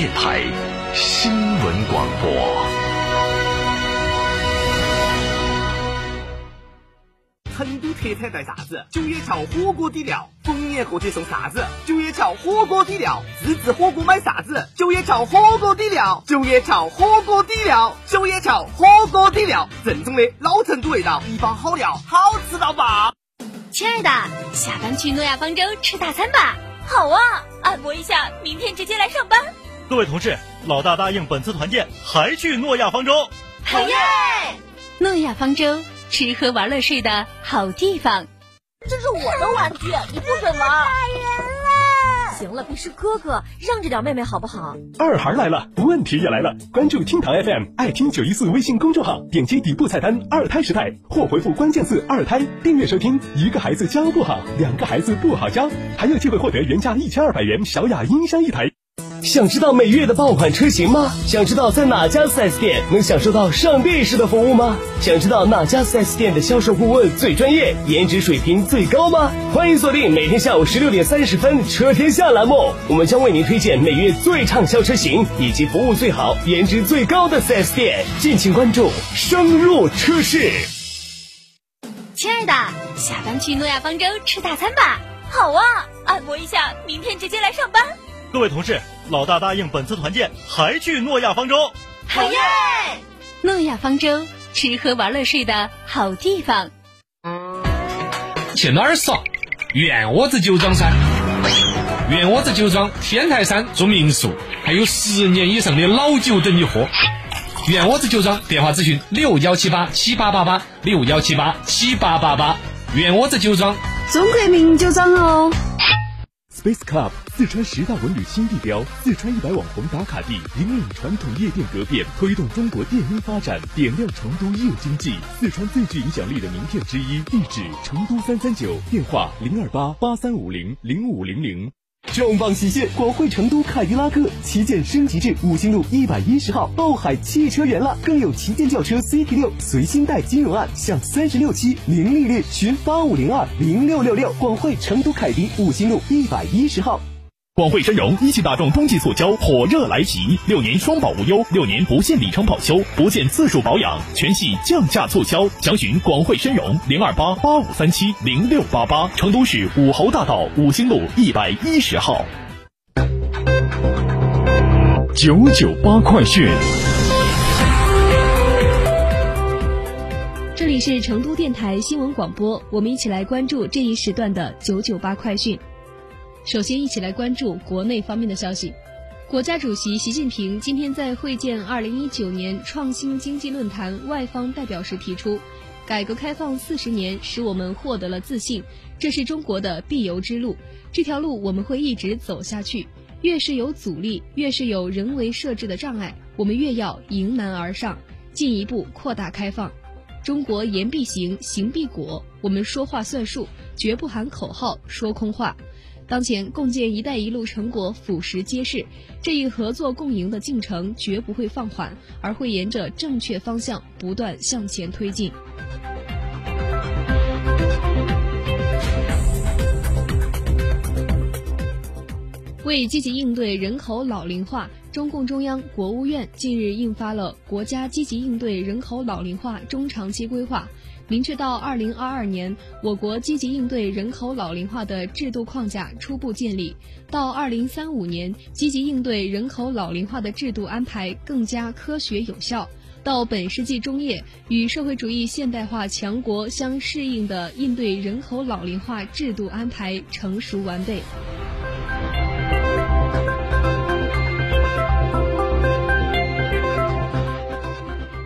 电台新闻广播。成都特产带啥子？九叶桥火锅底料，逢年过节送啥子？九叶桥火锅底料，自制火锅买啥子？九叶桥火锅底料，九叶桥火锅底料，九叶桥火锅底料，正宗的老成都味道，一包好料，好吃到爆！亲爱的，下班去诺亚方舟吃大餐吧。好啊，按摩一下，明天直接来上班。各位同事，老大答应本次团建还去诺亚方舟。好耶！诺亚方舟，吃喝玩乐睡的好地方。这是我的玩具，你不准玩。打人了！行了，别是哥哥，让着点妹妹好不好？二孩来了，问题也来了。关注厅堂 FM，爱听九一四微信公众号，点击底部菜单“二胎时代”或回复关键字“二胎”，订阅收听。一个孩子教不好，两个孩子不好教，还有机会获得原价一千二百元小雅音箱一台。想知道每月的爆款车型吗？想知道在哪家 4S 店能享受到上帝式的服务吗？想知道哪家 4S 店的销售顾问最专业，颜值水平最高吗？欢迎锁定每天下午十六点三十分《车天下》栏目，我们将为您推荐每月最畅销车型以及服务最好、颜值最高的 4S 店，敬请关注，深入车市。亲爱的，下班去诺亚方舟吃大餐吧。好啊，按摩一下，明天直接来上班。各位同事，老大答应本次团建还去诺亚方舟。好耶！诺亚方舟，吃喝玩乐睡的好地方。去哪儿耍？圆窝子酒庄噻！圆窝子酒庄天台山住民宿，还有十年以上的老酒等你喝。圆窝子酒庄电话咨询六幺七八七八八八六幺七八七八八八。圆窝子酒庄，中国名酒庄哦。Space Club，四川十大文旅新地标，四川一百网红打卡地，引领传统夜店革变，推动中国电音发展，点亮成都夜经济，四川最具影响力的名片之一。地址：成都三三九，电话：零二八八三五零零五零零。重磅喜讯！广汇成都凯迪拉克旗舰升级至五星路一百一十号奥海汽车园了，更有旗舰轿车 CT 六随心贷金融案享三十六期零利率，询八五零二零六六六。广汇成都凯迪五星路一百一十号。广汇深融一汽大众冬季促销火热来袭，六年双保无忧，六年不限里程保修，不限次数保养，全系降价促销，详询广汇深融零二八八五三七零六八八，成都市武侯大道五星路一百一十号。九九八快讯。这里是成都电台新闻广播，我们一起来关注这一时段的九九八快讯。首先，一起来关注国内方面的消息。国家主席习近平今天在会见2019年创新经济论坛外方代表时提出，改革开放四十年使我们获得了自信，这是中国的必由之路，这条路我们会一直走下去。越是有阻力，越是有人为设置的障碍，我们越要迎难而上，进一步扩大开放。中国言必行，行必果，我们说话算数，绝不喊口号说空话。当前共建“一带一路”成果俯拾皆是，这一合作共赢的进程绝不会放缓，而会沿着正确方向不断向前推进。为积极应对人口老龄化，中共中央、国务院近日印发了《国家积极应对人口老龄化中长期规划》。明确到二零二二年，我国积极应对人口老龄化的制度框架初步建立；到二零三五年，积极应对人口老龄化的制度安排更加科学有效；到本世纪中叶，与社会主义现代化强国相适应的应对人口老龄化制度安排成熟完备。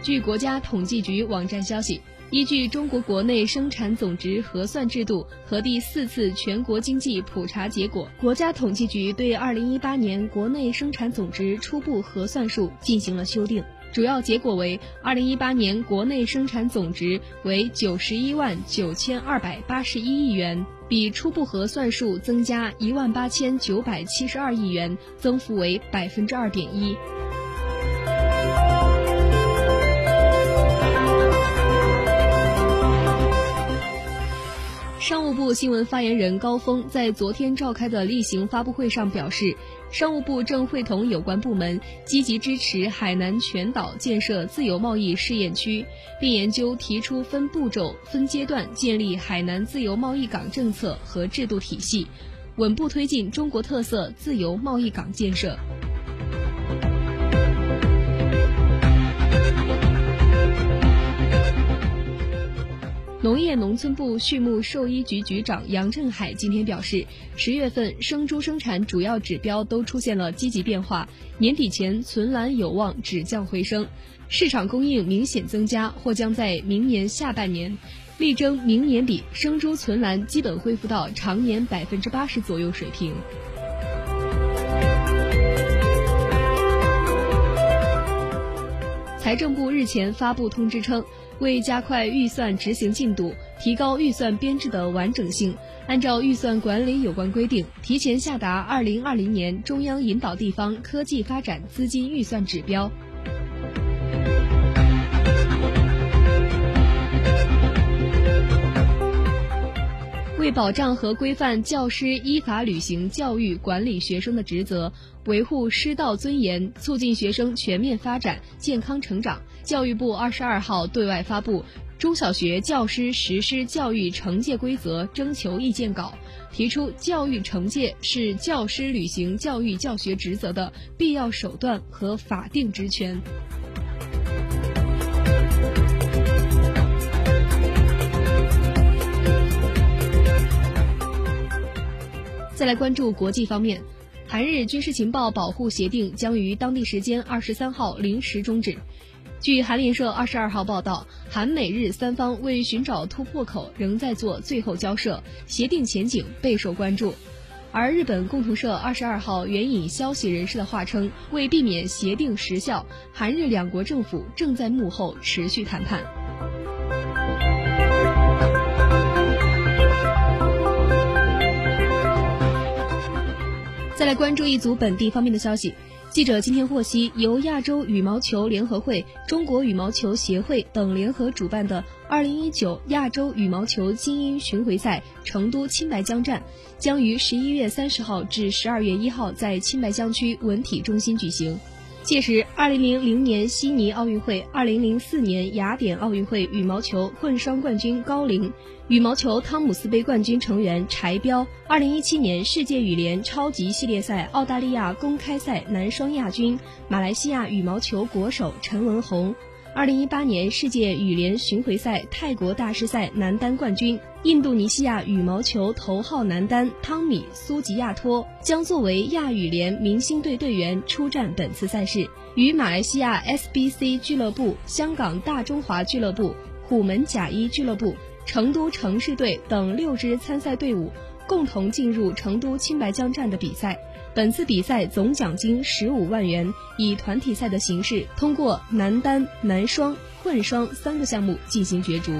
据国家统计局网站消息，依据中国国内生产总值核算制度和第四次全国经济普查结果，国家统计局对2018年国内生产总值初步核算数进行了修订，主要结果为2018年国内生产总值为91万9281亿元，比初步核算数增加1万8972亿元，增幅为百分之二点一。商务部新闻发言人高峰在昨天召开的例行发布会上表示，商务部正会同有关部门积极支持海南全岛建设自由贸易试验区，并研究提出分步骤、分阶段建立海南自由贸易港政策和制度体系，稳步推进中国特色自由贸易港建设。农业农村部畜牧兽医局局长杨振海今天表示，十月份生猪生产主要指标都出现了积极变化，年底前存栏有望止降回升，市场供应明显增加，或将在明年下半年，力争明年底生猪存栏基本恢复到常年百分之八十左右水平。财政部日前发布通知称。为加快预算执行进度，提高预算编制的完整性，按照预算管理有关规定，提前下达二零二零年中央引导地方科技发展资金预算指标。为保障和规范教师依法履行教育管理学生的职责，维护师道尊严，促进学生全面发展、健康成长，教育部二十二号对外发布《中小学教师实施教育惩戒规则》征求意见稿，提出教育惩戒是教师履行教育教学职责的必要手段和法定职权。再来关注国际方面，韩日军事情报保护协定将于当地时间二十三号零时终止。据韩联社二十二号报道，韩美日三方为寻找突破口，仍在做最后交涉，协定前景备受关注。而日本共同社二十二号援引消息人士的话称，为避免协定失效，韩日两国政府正在幕后持续谈判。再来关注一组本地方面的消息。记者今天获悉，由亚洲羽毛球联合会、中国羽毛球协会等联合主办的2019亚洲羽毛球精英巡回赛成都青白江站，将于11月30号至12月1号在青白江区文体中心举行。届时二零零零年悉尼奥运会、二零零四年雅典奥运会羽毛球混双冠军高龄。羽毛球汤姆斯杯冠军成员柴彪，二零一七年世界羽联超级系列赛澳大利亚公开赛男双亚军，马来西亚羽毛球国手陈文红，二零一八年世界羽联巡回赛泰国大师赛男单冠军，印度尼西亚羽毛球头号男单汤米苏吉亚托将作为亚羽联明星队队员出战本次赛事，与马来西亚 SBC 俱乐部、香港大中华俱乐部、虎门甲一俱乐部。成都城市队等六支参赛队伍共同进入成都青白江站的比赛。本次比赛总奖金十五万元，以团体赛的形式通过男单、男双、混双三个项目进行角逐。